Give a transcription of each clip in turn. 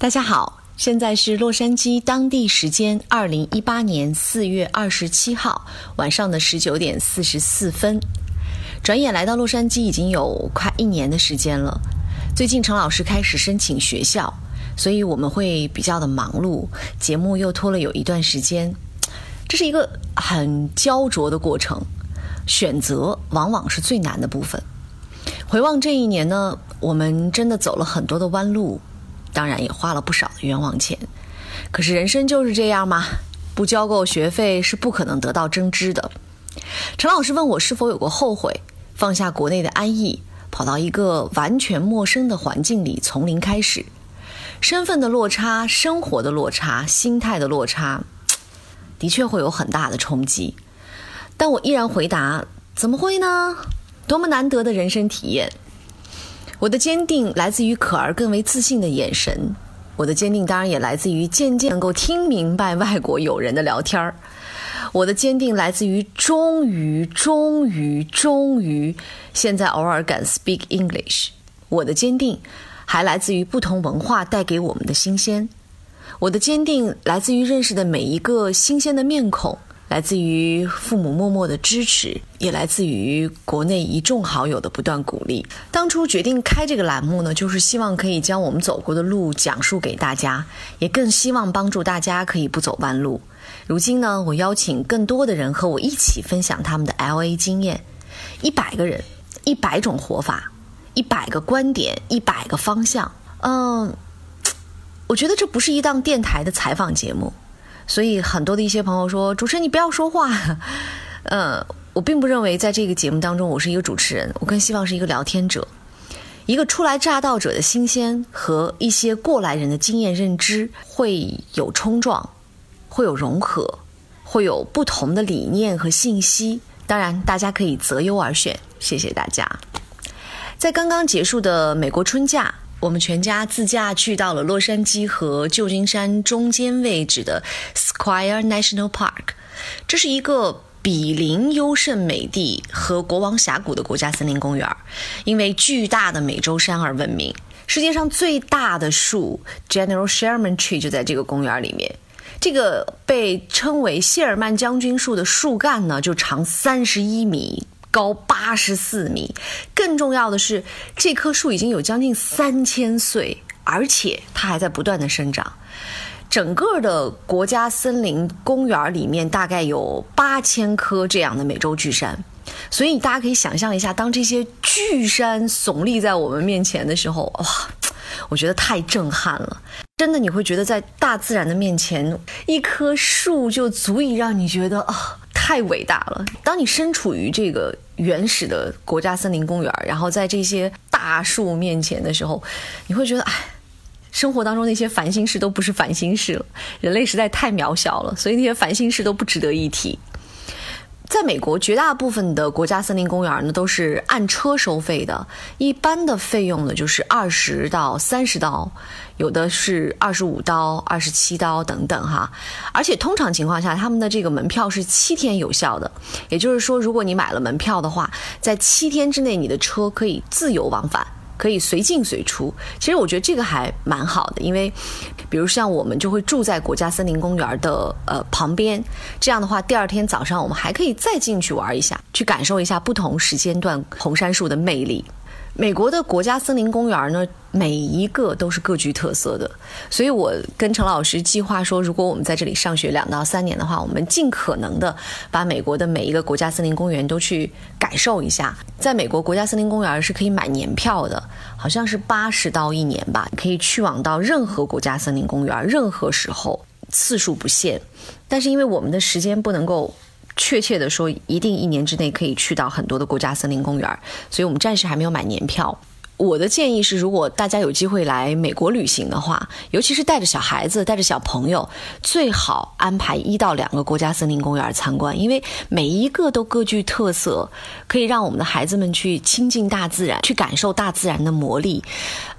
大家好，现在是洛杉矶当地时间二零一八年四月二十七号晚上的十九点四十四分。转眼来到洛杉矶已经有快一年的时间了。最近陈老师开始申请学校，所以我们会比较的忙碌，节目又拖了有一段时间。这是一个很焦灼的过程，选择往往是最难的部分。回望这一年呢，我们真的走了很多的弯路。当然也花了不少的冤枉钱，可是人生就是这样嘛，不交够学费是不可能得到真知的。陈老师问我是否有过后悔，放下国内的安逸，跑到一个完全陌生的环境里，从零开始，身份的落差、生活的落差、心态的落差，的确会有很大的冲击。但我依然回答：怎么会呢？多么难得的人生体验！我的坚定来自于可儿更为自信的眼神，我的坚定当然也来自于渐渐能够听明白外国友人的聊天儿，我的坚定来自于终于终于终于现在偶尔敢 speak English，我的坚定还来自于不同文化带给我们的新鲜，我的坚定来自于认识的每一个新鲜的面孔。来自于父母默默的支持，也来自于国内一众好友的不断鼓励。当初决定开这个栏目呢，就是希望可以将我们走过的路讲述给大家，也更希望帮助大家可以不走弯路。如今呢，我邀请更多的人和我一起分享他们的 L A 经验，一百个人，一百种活法，一百个观点，一百个方向。嗯，我觉得这不是一档电台的采访节目。所以很多的一些朋友说：“主持人，你不要说话。”嗯，我并不认为在这个节目当中我是一个主持人，我更希望是一个聊天者，一个初来乍到者的新鲜和一些过来人的经验认知会有冲撞，会有融合，会有不同的理念和信息。当然，大家可以择优而选。谢谢大家。在刚刚结束的美国春假。我们全家自驾去到了洛杉矶和旧金山中间位置的 Square National Park，这是一个比邻优胜美地和国王峡谷的国家森林公园，因为巨大的美洲山而闻名。世界上最大的树 General Sherman Tree 就在这个公园里面。这个被称为谢尔曼将军树的树干呢，就长三十一米。高八十四米，更重要的是，这棵树已经有将近三千岁，而且它还在不断的生长。整个的国家森林公园里面大概有八千棵这样的美洲巨山，所以大家可以想象一下，当这些巨山耸立在我们面前的时候，哇，我觉得太震撼了。真的，你会觉得在大自然的面前，一棵树就足以让你觉得啊。太伟大了！当你身处于这个原始的国家森林公园，然后在这些大树面前的时候，你会觉得，哎，生活当中那些烦心事都不是烦心事了。人类实在太渺小了，所以那些烦心事都不值得一提。在美国，绝大部分的国家森林公园呢都是按车收费的，一般的费用呢就是二十到三十刀，有的是二十五刀、二十七刀等等哈。而且通常情况下，他们的这个门票是七天有效的，也就是说，如果你买了门票的话，在七天之内，你的车可以自由往返。可以随进随出，其实我觉得这个还蛮好的，因为，比如像我们就会住在国家森林公园的呃旁边，这样的话，第二天早上我们还可以再进去玩一下，去感受一下不同时间段红杉树的魅力。美国的国家森林公园呢，每一个都是各具特色的，所以我跟陈老师计划说，如果我们在这里上学两到三年的话，我们尽可能的把美国的每一个国家森林公园都去感受一下。在美国国家森林公园是可以买年票的，好像是八十刀一年吧，可以去往到任何国家森林公园，任何时候，次数不限。但是因为我们的时间不能够。确切的说，一定一年之内可以去到很多的国家森林公园，所以我们暂时还没有买年票。我的建议是，如果大家有机会来美国旅行的话，尤其是带着小孩子、带着小朋友，最好安排一到两个国家森林公园参观，因为每一个都各具特色，可以让我们的孩子们去亲近大自然，去感受大自然的魔力，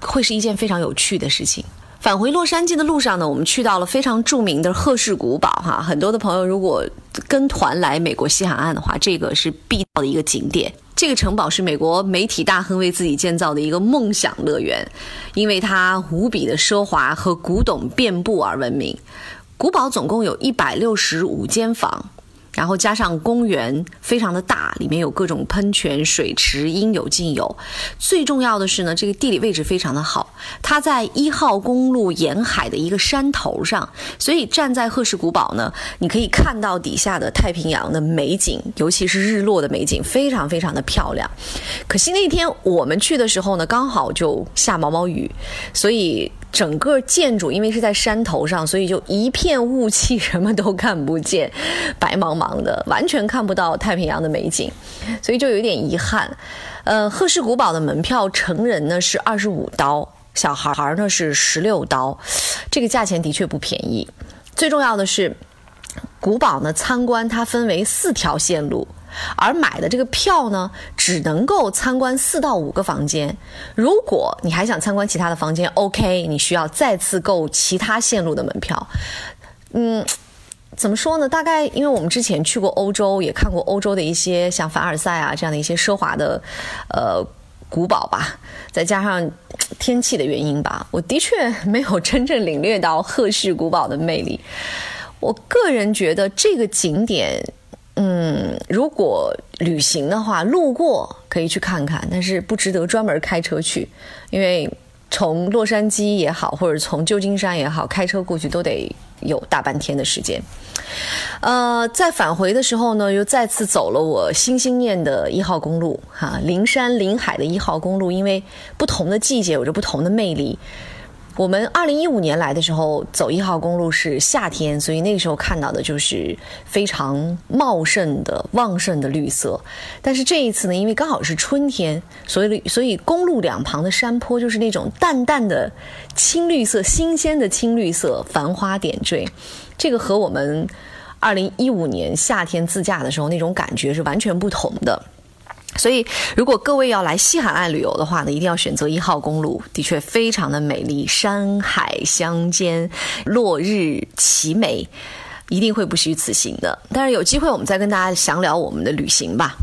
会是一件非常有趣的事情。返回洛杉矶的路上呢，我们去到了非常著名的赫氏古堡哈。很多的朋友如果跟团来美国西海岸的话，这个是必到的一个景点。这个城堡是美国媒体大亨为自己建造的一个梦想乐园，因为它无比的奢华和古董遍布而闻名。古堡总共有一百六十五间房。然后加上公园非常的大，里面有各种喷泉、水池，应有尽有。最重要的是呢，这个地理位置非常的好，它在一号公路沿海的一个山头上，所以站在赫氏古堡呢，你可以看到底下的太平洋的美景，尤其是日落的美景，非常非常的漂亮。可惜那天我们去的时候呢，刚好就下毛毛雨，所以。整个建筑因为是在山头上，所以就一片雾气，什么都看不见，白茫茫的，完全看不到太平洋的美景，所以就有点遗憾。呃，赫氏古堡的门票成人呢是二十五刀，小孩儿呢是十六刀，这个价钱的确不便宜。最重要的是，古堡呢参观它分为四条线路。而买的这个票呢，只能够参观四到五个房间。如果你还想参观其他的房间，OK，你需要再次购其他线路的门票。嗯，怎么说呢？大概因为我们之前去过欧洲，也看过欧洲的一些像凡尔赛啊这样的一些奢华的呃古堡吧，再加上天气的原因吧，我的确没有真正领略到赫氏古堡的魅力。我个人觉得这个景点。嗯，如果旅行的话，路过可以去看看，但是不值得专门开车去，因为从洛杉矶也好，或者从旧金山也好，开车过去都得有大半天的时间。呃，在返回的时候呢，又再次走了我心心念的一号公路，哈，临山临海的一号公路，因为不同的季节有着不同的魅力。我们二零一五年来的时候走一号公路是夏天，所以那个时候看到的就是非常茂盛的、旺盛的绿色。但是这一次呢，因为刚好是春天，所以所以公路两旁的山坡就是那种淡淡的青绿色、新鲜的青绿色，繁花点缀。这个和我们二零一五年夏天自驾的时候那种感觉是完全不同的。所以，如果各位要来西海岸旅游的话呢，一定要选择一号公路，的确非常的美丽，山海相间，落日奇美，一定会不虚此行的。但是有机会我们再跟大家详聊我们的旅行吧。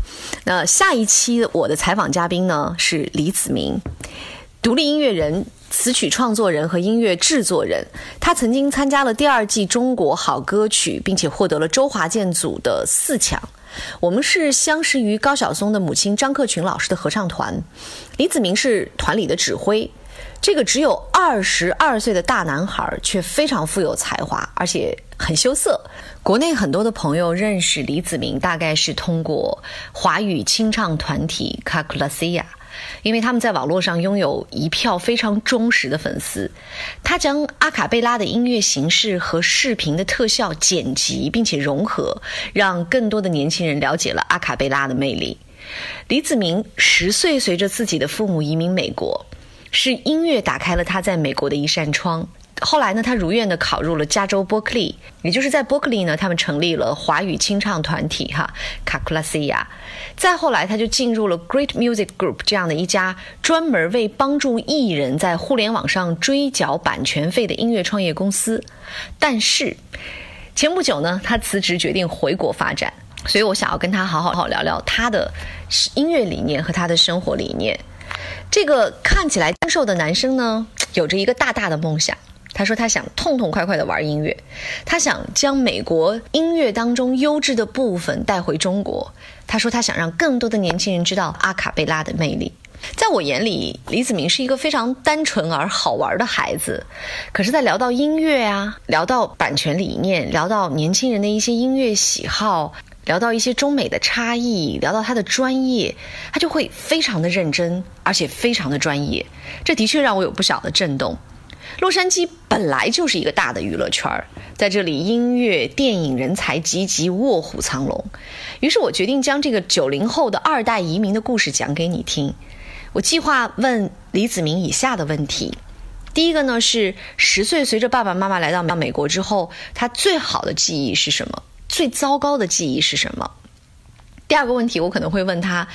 那下一期我的采访嘉宾呢是李子明，独立音乐人、词曲创作人和音乐制作人，他曾经参加了第二季中国好歌曲，并且获得了周华健组的四强。我们是相识于高晓松的母亲张克群老师的合唱团，李子明是团里的指挥。这个只有二十二岁的大男孩，却非常富有才华，而且很羞涩。国内很多的朋友认识李子明，大概是通过华语清唱团体卡库拉西亚。因为他们在网络上拥有一票非常忠实的粉丝，他将阿卡贝拉的音乐形式和视频的特效剪辑并且融合，让更多的年轻人了解了阿卡贝拉的魅力。李子明十岁随着自己的父母移民美国，是音乐打开了他在美国的一扇窗。后来呢，他如愿的考入了加州伯克利，也就是在伯克利呢，他们成立了华语清唱团体哈卡库拉西亚。再后来，他就进入了 Great Music Group 这样的一家专门为帮助艺人在互联网上追缴版权费的音乐创业公司。但是前不久呢，他辞职决定回国发展，所以我想要跟他好好好聊聊他的音乐理念和他的生活理念。这个看起来精瘦的男生呢，有着一个大大的梦想。他说他想痛痛快快地玩音乐，他想将美国音乐当中优质的部分带回中国。他说他想让更多的年轻人知道阿卡贝拉的魅力。在我眼里，李子明是一个非常单纯而好玩的孩子。可是，在聊到音乐啊，聊到版权理念，聊到年轻人的一些音乐喜好，聊到一些中美的差异，聊到他的专业，他就会非常的认真，而且非常的专业。这的确让我有不小的震动。洛杉矶本来就是一个大的娱乐圈，在这里音乐、电影人才济济，卧虎藏龙。于是我决定将这个九零后的二代移民的故事讲给你听。我计划问李子明以下的问题：第一个呢是十岁随着爸爸妈妈来到美国之后，他最好的记忆是什么？最糟糕的记忆是什么？第二个问题我可能会问他，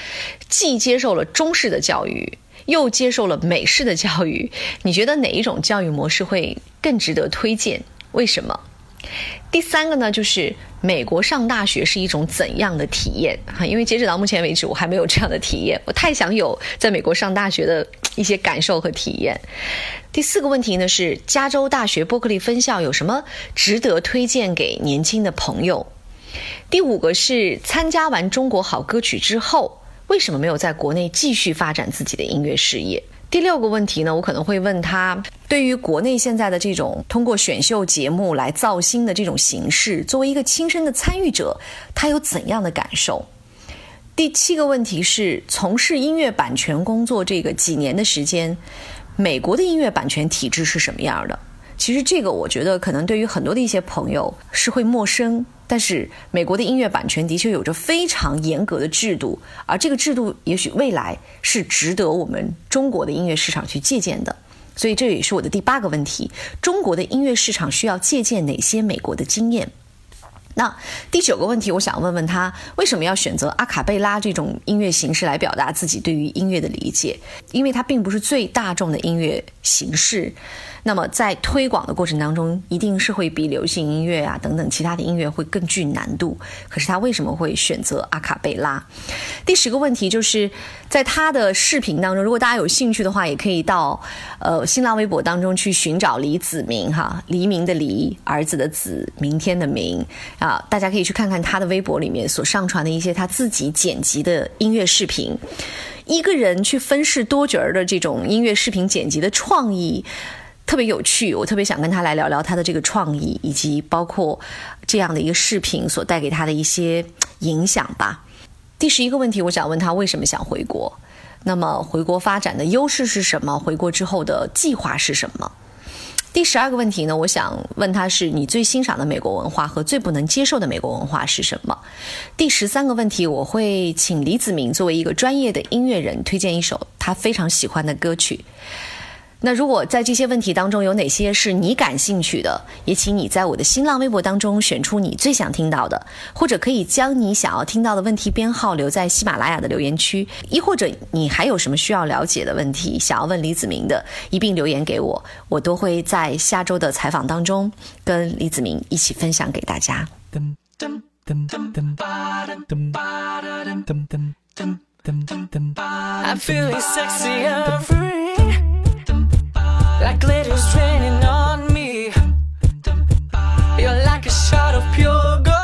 既接受了中式的教育。又接受了美式的教育，你觉得哪一种教育模式会更值得推荐？为什么？第三个呢，就是美国上大学是一种怎样的体验？哈，因为截止到目前为止，我还没有这样的体验，我太想有在美国上大学的一些感受和体验。第四个问题呢，是加州大学伯克利分校有什么值得推荐给年轻的朋友？第五个是参加完中国好歌曲之后，为什么没有在国内继续发展自己的音乐事业？第六个问题呢，我可能会问他，对于国内现在的这种通过选秀节目来造星的这种形式，作为一个亲身的参与者，他有怎样的感受？第七个问题是，从事音乐版权工作这个几年的时间，美国的音乐版权体制是什么样的？其实这个我觉得可能对于很多的一些朋友是会陌生。但是美国的音乐版权的确有着非常严格的制度，而这个制度也许未来是值得我们中国的音乐市场去借鉴的。所以这也是我的第八个问题：中国的音乐市场需要借鉴哪些美国的经验？那第九个问题，我想问问他为什么要选择阿卡贝拉这种音乐形式来表达自己对于音乐的理解？因为它并不是最大众的音乐形式。那么在推广的过程当中，一定是会比流行音乐啊等等其他的音乐会更具难度。可是他为什么会选择阿卡贝拉？第十个问题就是在他的视频当中，如果大家有兴趣的话，也可以到呃新浪微博当中去寻找李子明哈，黎明的黎，儿子的子，明天的明啊，大家可以去看看他的微博里面所上传的一些他自己剪辑的音乐视频。一个人去分饰多角儿的这种音乐视频剪辑的创意。特别有趣，我特别想跟他来聊聊他的这个创意，以及包括这样的一个视频所带给他的一些影响吧。第十一个问题，我想问他为什么想回国？那么回国发展的优势是什么？回国之后的计划是什么？第十二个问题呢？我想问他是你最欣赏的美国文化和最不能接受的美国文化是什么？第十三个问题，我会请李子明作为一个专业的音乐人推荐一首他非常喜欢的歌曲。那如果在这些问题当中有哪些是你感兴趣的，也请你在我的新浪微博当中选出你最想听到的，或者可以将你想要听到的问题编号留在喜马拉雅的留言区，亦或者你还有什么需要了解的问题想要问李子明的，一并留言给我，我都会在下周的采访当中跟李子明一起分享给大家。I'm feeling sexy every Like glitter's raining on me. You're like a shot of pure gold.